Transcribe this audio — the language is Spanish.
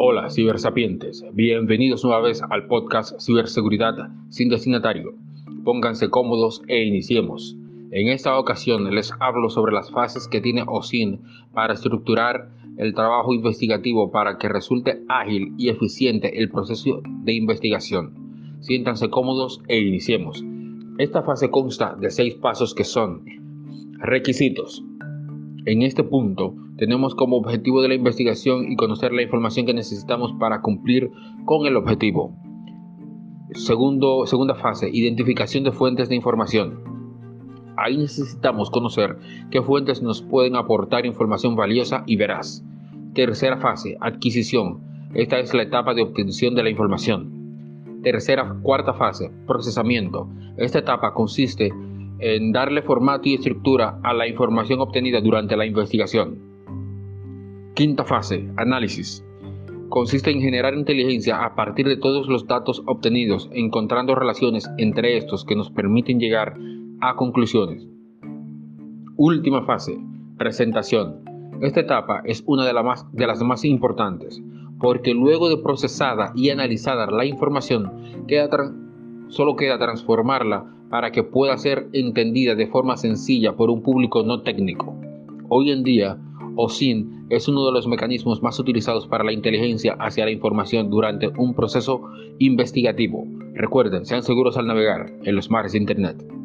Hola, cibersapientes. Bienvenidos una vez al podcast Ciberseguridad sin destinatario. Pónganse cómodos e iniciemos. En esta ocasión les hablo sobre las fases que tiene OSIN para estructurar el trabajo investigativo para que resulte ágil y eficiente el proceso de investigación. Siéntanse cómodos e iniciemos. Esta fase consta de seis pasos que son requisitos. En este punto tenemos como objetivo de la investigación y conocer la información que necesitamos para cumplir con el objetivo. Segunda fase, identificación de fuentes de información. Ahí necesitamos conocer qué fuentes nos pueden aportar información valiosa y veraz. Tercera fase, adquisición. Esta es la etapa de obtención de la información. Tercera, cuarta fase, procesamiento. Esta etapa consiste en darle formato y estructura a la información obtenida durante la investigación. Quinta fase, análisis. Consiste en generar inteligencia a partir de todos los datos obtenidos, encontrando relaciones entre estos que nos permiten llegar a conclusiones. Última fase, presentación. Esta etapa es una de, las más importantes, porque luego de procesada y analizada la información, solo queda transformarla para que pueda ser entendida de forma sencilla por un público no técnico. Hoy en día, OSIN es uno de los mecanismos más utilizados para la inteligencia hacia la información durante un proceso investigativo. Recuerden, sean seguros al navegar en los mares de Internet.